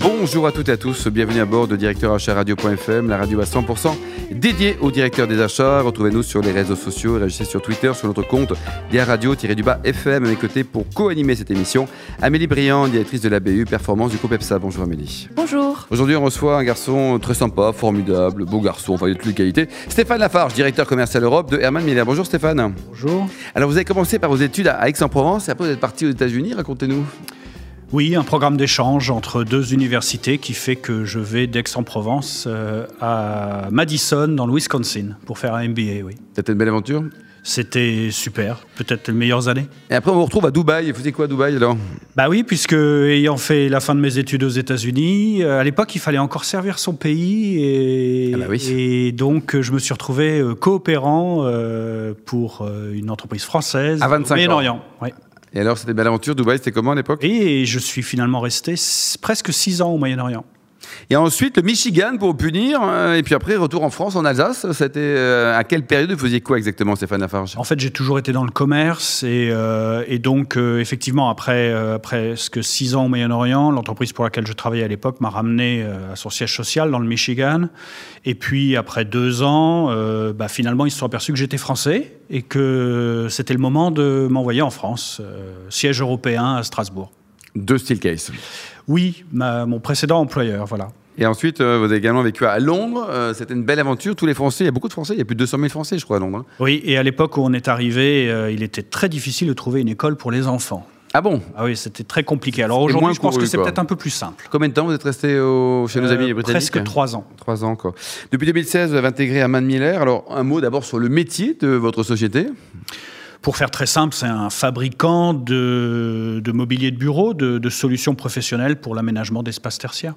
Bonjour à toutes et à tous, bienvenue à bord de Directeur Achat Radio.fm, la radio à 100% dédiée au directeur des achats. Retrouvez-nous sur les réseaux sociaux et réagissez sur Twitter sur notre compte DIA Radio-du-bas FM à mes côtés pour co-animer cette émission. Amélie Briand, directrice de la BU Performance du groupe EPSA. Bonjour Amélie. Bonjour. Aujourd'hui, on reçoit un garçon très sympa, formidable, beau garçon, enfin, il a toutes les qualités. Stéphane Lafarge, directeur commercial Europe de Herman Miller. Bonjour Stéphane. Bonjour. Alors, vous avez commencé par vos études à Aix-en-Provence et après vous êtes parti aux États-Unis. Racontez-nous. Oui, un programme d'échange entre deux universités qui fait que je vais d'Aix-en-Provence euh, à Madison, dans le Wisconsin, pour faire un MBA, oui. C'était une belle aventure? C'était super, peut-être les meilleures années. Et après, on vous retrouve à Dubaï. Vous faisiez quoi à Dubaï alors? Bah oui, puisque ayant fait la fin de mes études aux États-Unis, euh, à l'époque, il fallait encore servir son pays. Et, Ah bah oui. et donc, je me suis retrouvé euh, coopérant pour une entreprise française À 25 au ans. Moyen-Orient. ouais. Et alors, c'était belle aventure. Dubaï, c'était comment à l'époque? Et je suis finalement resté presque six ans au Moyen-Orient. Et ensuite, le Michigan pour punir. euh, Et puis après, retour en France, en Alsace. C'était euh, à quelle période vous faisiez quoi exactement, Stéphane Lafarge? En fait, j'ai toujours été dans le commerce et, euh, donc, effectivement, après presque six ans au Moyen-Orient, l'entreprise pour laquelle je travaillais à l'époque m'a ramené à son siège social dans le Michigan. Et puis, après deux ans, bah, finalement, ils se sont aperçus que j'étais français et que c'était le moment de m'envoyer en France, siège européen à Strasbourg. Deux Steelcase. Oui, ma- mon précédent employeur, voilà. Et ensuite, euh, vous avez également vécu à Londres. Euh, C'était une belle aventure. Tous les Français, il y a beaucoup de Français. Il y a plus de 200 000 Français, je crois, à Londres. hein. Oui, et à l'époque où on est arrivé, euh, il était très difficile de trouver une école pour les enfants. Ah bon? Ah oui, c'était très compliqué. Alors aujourd'hui, je pense couru, que c'est peut-être un peu plus simple. Combien de temps vous êtes resté au- chez nos amis Euh, britanniques? Presque trois ans. Trois ans, quoi. Depuis 2016, vous avez intégré Herman Miller. Alors, un mot d'abord sur le métier de votre société. Pour faire très simple, c'est un fabricant de, de mobilier de bureau, de, de solutions professionnelles pour l'aménagement d'espaces tertiaires.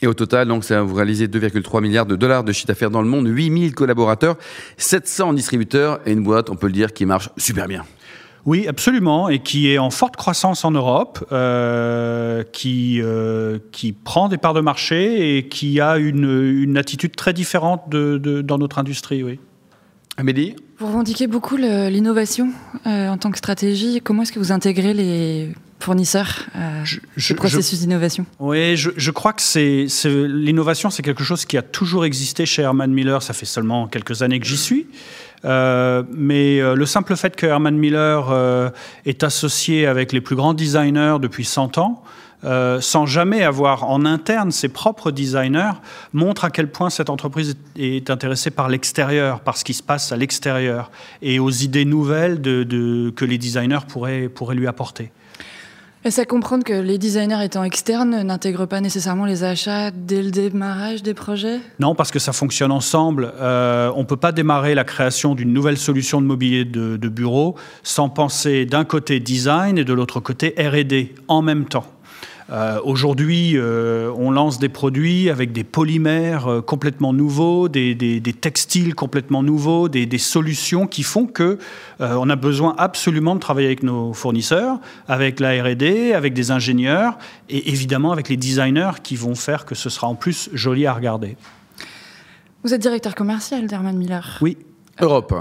Et au total, donc, ça, vous réalisez 2,3 milliards de dollars de chiffre d'affaires dans le monde, 8000 collaborateurs, 700 distributeurs et une boîte, on peut le dire, qui marche super bien. Oui, absolument, et qui est en forte croissance en Europe, euh, qui, euh, qui prend des parts de marché et qui a une, une attitude très différente de, de- dans notre industrie. Oui. Amélie Vous revendiquez beaucoup l'innovation euh, en tant que stratégie. Comment est-ce que vous intégrez les fournisseurs Je- je- processus d'innovation? Oui, je, je crois que c'est l'innovation, c'est quelque chose qui a toujours existé chez Herman Miller. Ça fait seulement quelques années que j'y suis. Euh, mais euh, le simple fait que Herman Miller euh, est associé avec les plus grands designers depuis 100 ans, euh, sans jamais avoir en interne ses propres designers, montre à quel point cette entreprise est, intéressée par l'extérieur, par ce qui se passe à l'extérieur, et aux idées nouvelles de, de- que les designers pourraient, pourraient lui apporter. Est-ce à comprendre que les designers étant externes n'intègrent pas nécessairement les achats dès le démarrage des projets? Non, parce que ça fonctionne ensemble. Euh, on ne peut pas démarrer la création d'une nouvelle solution de mobilier de, de bureau sans penser d'un côté design et de l'autre côté RD en même temps. Euh, Aujourd'hui, euh, on lance des produits avec des polymères euh, complètement nouveaux, des, des- des textiles complètement nouveaux, des, des solutions qui font que euh, on a besoin absolument de travailler avec nos fournisseurs, avec la R&D, avec des ingénieurs et évidemment avec les designers qui vont faire que ce sera en plus joli à regarder. Vous êtes directeur commercial d'Herman Miller. Oui. Europe.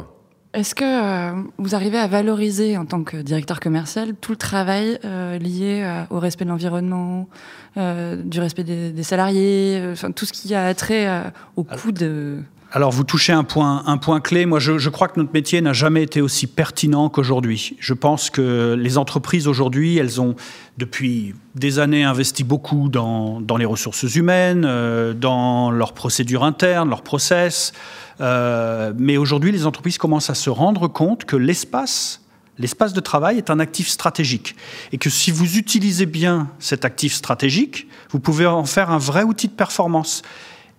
Est-ce que euh, vous arrivez à valoriser en tant que directeur commercial tout le travail euh, lié euh, au respect de l'environnement, euh, du respect des, des salariés, enfin, tout ce qui a trait au coût de... Alors vous touchez un point, un point clé. Moi, je, crois que notre métier n'a jamais été aussi pertinent qu'aujourd'hui. Je pense que les entreprises aujourd'hui, elles ont depuis des années investi beaucoup dans, dans les ressources humaines, euh, dans leurs procédures internes, leurs process. Euh, mais aujourd'hui, les entreprises commencent à se rendre compte que l'espace L'espace de travail est un actif stratégique et que si vous utilisez bien cet actif stratégique, vous pouvez en faire un vrai outil de performance.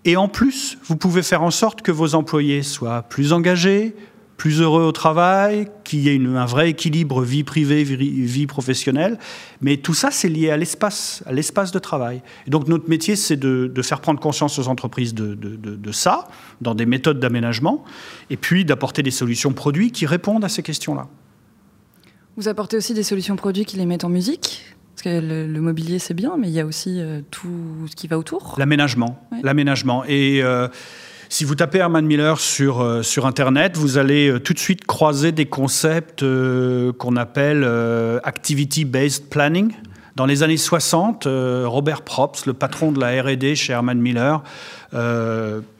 Et en plus, vous pouvez faire en sorte que vos employés soient plus engagés, plus heureux au travail, qu'il y ait un vrai équilibre vie privée, vie, vie professionnelle. Mais tout ça, c'est lié à l'espace, à l'espace de travail. Et donc notre métier, c'est de, faire prendre conscience aux entreprises de ça, dans des méthodes d'aménagement, et puis d'apporter des solutions produits qui répondent à ces questions-là. Vous apportez aussi des solutions produits qui les mettent en musique Parce que le, le mobilier, c'est bien, mais il y a aussi euh, tout ce qui va autour. L'aménagement, Ouais. l'aménagement. Et euh, Si vous tapez Herman Miller sur, euh, sur Internet, vous allez euh, tout de suite croiser des concepts euh, qu'on appelle activity-based planning. Dans les années 60, Robert Probst, le patron de la R&D chez Herman Miller,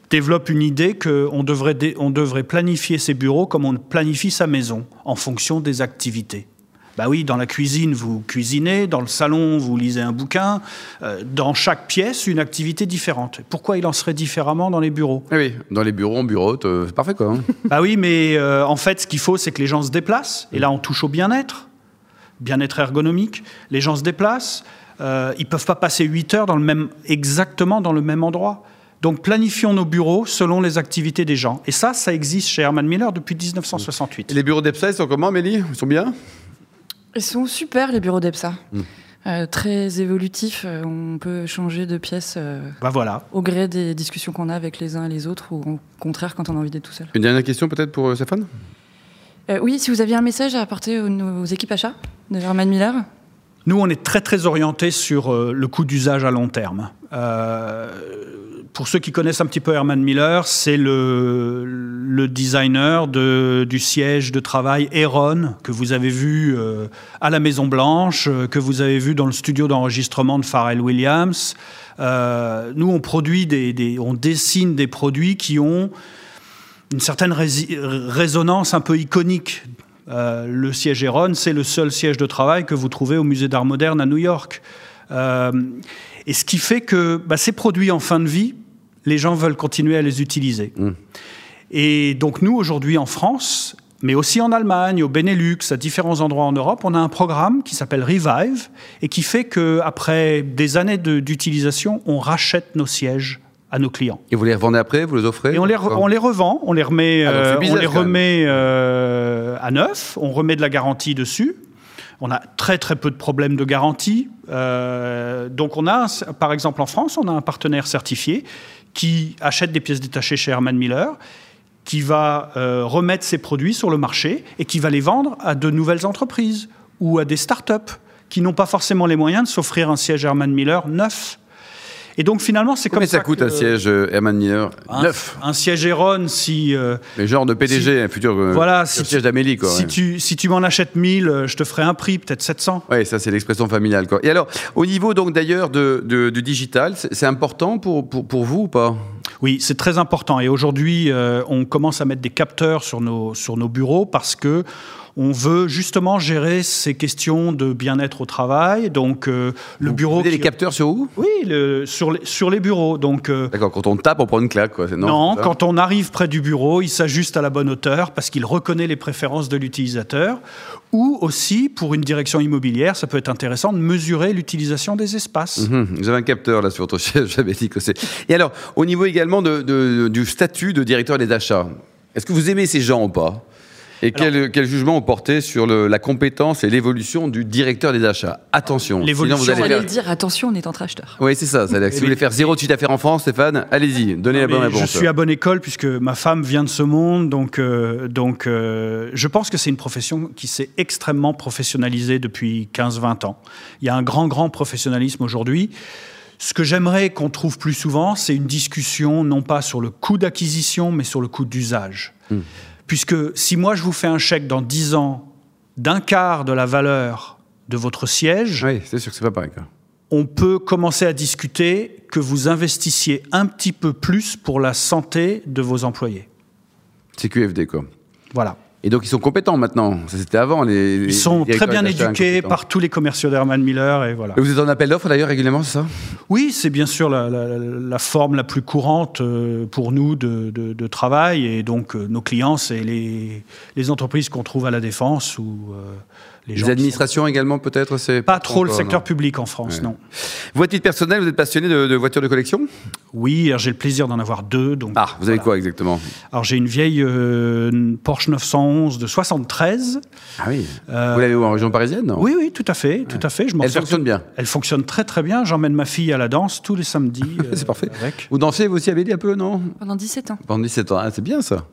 développe une idée qu'on devrait, on devrait planifier ses bureaux comme on planifie sa maison, en fonction des activités. Bah oui, dans la cuisine, vous cuisinez, dans le salon, vous lisez un bouquin, euh, dans chaque pièce, une activité différente. Pourquoi il en serait différemment dans les bureaux? Ah Oui, dans les bureaux, on bureau, c'est parfait quoi. Hein. bah oui, mais euh, en fait, ce qu'il faut, c'est que les gens se déplacent. Et là, on touche au bien-être, bien-être ergonomique. Les gens se déplacent. Euh, ils peuvent pas passer 8 heures dans le même, exactement dans le même endroit. Donc planifions nos bureaux selon les activités des gens. Et ça, ça existe chez Herman Miller depuis 1968. Et les bureaux d'EPSA, ils sont comment, Amélie? Ils sont bien? Ils sont super, les bureaux d'EPSA. Hmm. Euh, très évolutifs, euh, on peut changer de pièce euh, bah voilà. au gré des discussions qu'on a avec les uns et les autres, ou au contraire quand on a envie d'être tout seul. Une dernière question peut-être pour Stéphane Oui, si vous aviez un message à apporter aux, équipes achats de Herman Miller Nous, on est très très orienté sur le coût d'usage à long terme pour ceux qui connaissent un petit peu Herman Miller, c'est le, le, designer de, du siège de travail Heron que vous avez vu euh, à la Maison Blanche, euh, que vous avez vu dans le studio d'enregistrement de Pharrell Williams. Euh, nous, on produit des, on dessine des produits qui ont une certaine résonance un peu iconique. Le siège Heron, c'est le seul siège de travail que vous trouvez au Musée d'Art moderne à New York. et ce qui fait que bah, ces produits en fin de vie les gens veulent continuer à les utiliser. Mm. Et donc nous, aujourd'hui en France, mais aussi en Allemagne, au Benelux, à différents endroits en Europe, on a un programme qui s'appelle Revive et qui fait qu'après des années d'utilisation, on rachète nos sièges à nos clients. Et vous les revendez après, vous les offrez Et on les, on les revend, on les remet, ah, euh, on les remet euh, à neuf, on remet de la garantie dessus. On a très très peu de problèmes de garantie. Euh, donc on a, par exemple en France, on a un partenaire certifié qui achète des pièces détachées chez Herman Miller, qui va euh, remettre ses produits sur le marché et qui va les vendre à de nouvelles entreprises ou à des start-up qui n'ont pas forcément les moyens de s'offrir un siège Herman Miller neuf. Et donc finalement, c'est comme ça. ça coûte un siège euh, Herman Miller neuf Un siège Heron, si. Euh, Mais genre de PDG, un futur voilà, si siège d'Amélie, quoi. Si, tu, si tu m'en achètes 1000, je te ferai un prix, peut-être 700. Oui, ça, c'est l'expression familiale, quoi. Et alors, au niveau, donc, d'ailleurs, de, de, du digital, c'est important pour, pour, pour vous ou pas? Oui, c'est très important. Et aujourd'hui, on commence à mettre des capteurs sur nos, sur nos bureaux parce que on veut justement gérer ces questions de bien-être au travail. Donc euh, le bureau. Vous qui... les capteurs sur où? Oui, sur, les, sur les bureaux. Donc. Euh, D'accord. Quand on tape, on prend une claque, quoi. Non, non quand on arrive près du bureau, il s'ajuste à la bonne hauteur parce qu'il reconnaît les préférences de l'utilisateur. Ou aussi, pour une direction immobilière, ça peut être intéressant de mesurer l'utilisation des espaces. Mhm. vous avez un capteur là sur votre chaise, j'avais dit que c'est. Et alors, au niveau également du statut de directeur des achats, est-ce que vous aimez ces gens ou pas? Et quel, quel, jugement ont porté sur le, la compétence et l'évolution du directeur des achats? Attention. L'évolution, vous allez faire... dire attention, on est entre acheteurs. Oui, c'est ça. si vous voulez faire zéro de chiffre d'affaires en France, Stéphane, allez-y, donnez la bonne réponse. Je suis à bonne école puisque ma femme vient de ce monde, donc, euh, donc euh, je pense que c'est une profession qui s'est extrêmement professionnalisée depuis 15-20 ans. Il y a un grand, grand professionnalisme aujourd'hui. Ce que j'aimerais qu'on trouve plus souvent, c'est une discussion non pas sur le coût d'acquisition, mais sur le coût d'usage. Hmm. Puisque si moi je vous fais un chèque dans 10 ans d'un quart de la valeur de votre siège, c'est sûr que c'est pas pareil. On peut commencer à discuter que vous investissiez un petit peu plus pour la santé de vos employés. C'est QFD quoi. Voilà. Et donc ils sont compétents maintenant. C'était avant. Les, ils sont très bien éduqués par tous les commerciaux d'Herman Miller et voilà. vous êtes en appel d'offres d'ailleurs régulièrement, c'est ça? Oui, c'est bien sûr la, forme la plus courante euh, pour nous de, travail et donc euh, nos clients, c'est les, les entreprises qu'on trouve à la défense ou euh, les, administrations également, peut-être c'est Pas trop le secteur public en France, non. Vous, à titre personnel, vous êtes passionné de, voitures de collection? Oui, j'ai le plaisir d'en avoir deux. Donc, ah, vous avez quoi exactement? Alors, j'ai une vieille euh, Porsche 911 de 73. Ah oui euh, Vous l'avez où En région parisienne non? Oui, oui, tout à fait. Tout à fait. Je Elle fonctionne bien Elle fonctionne très, très bien. J'emmène ma fille à la danse tous les samedis. c'est parfait. Vous dansez, vous aussi, avez dit un peu, non? Pendant 17 ans. Pendant 17 ans, ah, c'est bien ça.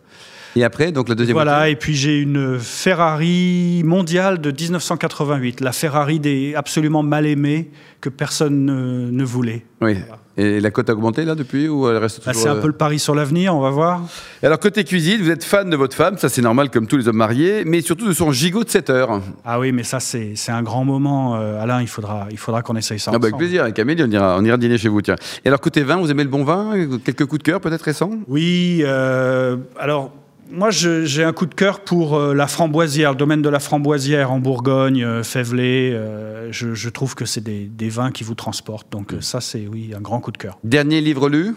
Et après, donc la deuxième Voilà, et puis j'ai une Ferrari mondiale de 1988, la Ferrari des absolument mal aimés que personne ne, ne voulait. Oui. Et la cote a augmenté là depuis ou elle reste Ah, toujours c'est un euh, peu le pari sur l'avenir, on va voir. Et Alors côté cuisine, vous êtes fan de votre femme, ça c'est normal comme tous les hommes mariés, mais surtout de son gigot de 7 heures. Ah oui, mais ça c'est c'est un grand moment, euh, Alain, il faudra, il faudra qu'on essaye ça. Ah bah, avec plaisir, avec Amélie, on ira, on ira dîner chez vous, tiens. Et alors côté vin, vous aimez le bon vin Quelques coups de cœur peut-être récents Oui, euh, alors moi j'ai un coup de cœur pour euh, la framboisière, le domaine de la framboisière en Bourgogne, euh, Févelé. euh, je, je trouve que c'est des, des vins qui vous transportent. Donc ça c'est oui un grand coup de cœur. Dernier livre lu?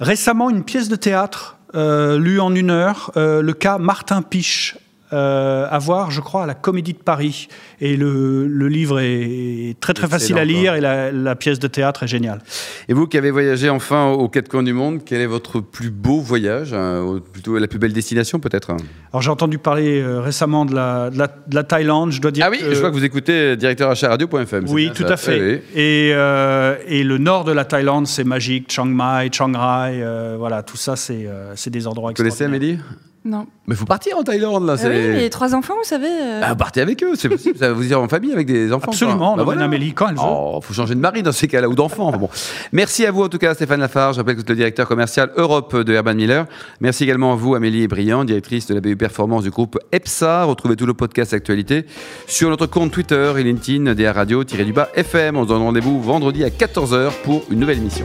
Récemment une pièce de théâtre euh, lue en une heure, euh, le cas Martin Piche. Euh, à voir, je crois, à la Comédie de Paris. Et le, le livre est très très facile à lire quoi. et la, la pièce de théâtre est géniale. Et vous qui avez voyagé enfin aux quatre coins du monde, quel est votre plus beau voyage hein, Plutôt la plus belle destination peut-être? Alors j'ai entendu parler euh, récemment de la, de, la, de la Thaïlande. Je dois dire Ah oui, que- je vois que vous écoutez directeur radio.fm. Oui, tout ça à fait. Oui, oui. Et, euh, et le nord de la Thaïlande, c'est magique. Chiang Mai, Chiang Rai, euh, voilà, tout ça, c'est des endroits Vous connaissez. Amélie? Non. Mais faut partir en Thaïlande là. Ah c'est- oui, les trois enfants, vous savez. euh, Ah, partez avec eux, c'est possible. ça va vous dire en famille avec des enfants. Absolument, quoi. on emmène Amélie quand elle veut. Oh, faut changer de mari dans ces cas-là ou d'enfant. Enfin bon. Merci à vous en tout cas, Stéphane Lafarge. Je rappelle que vous êtes le directeur commercial Europe de Herman Miller. Merci également à vous, Amélie Briand, directrice de la BU Performance du groupe EPSA. Retrouvez tous nos podcasts actualité sur notre compte Twitter et LinkedIn DA Radio-du-bas FM. On se donne rendez-vous vendredi à 14h pour une nouvelle émission.